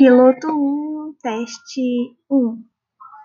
Piloto um, teste um.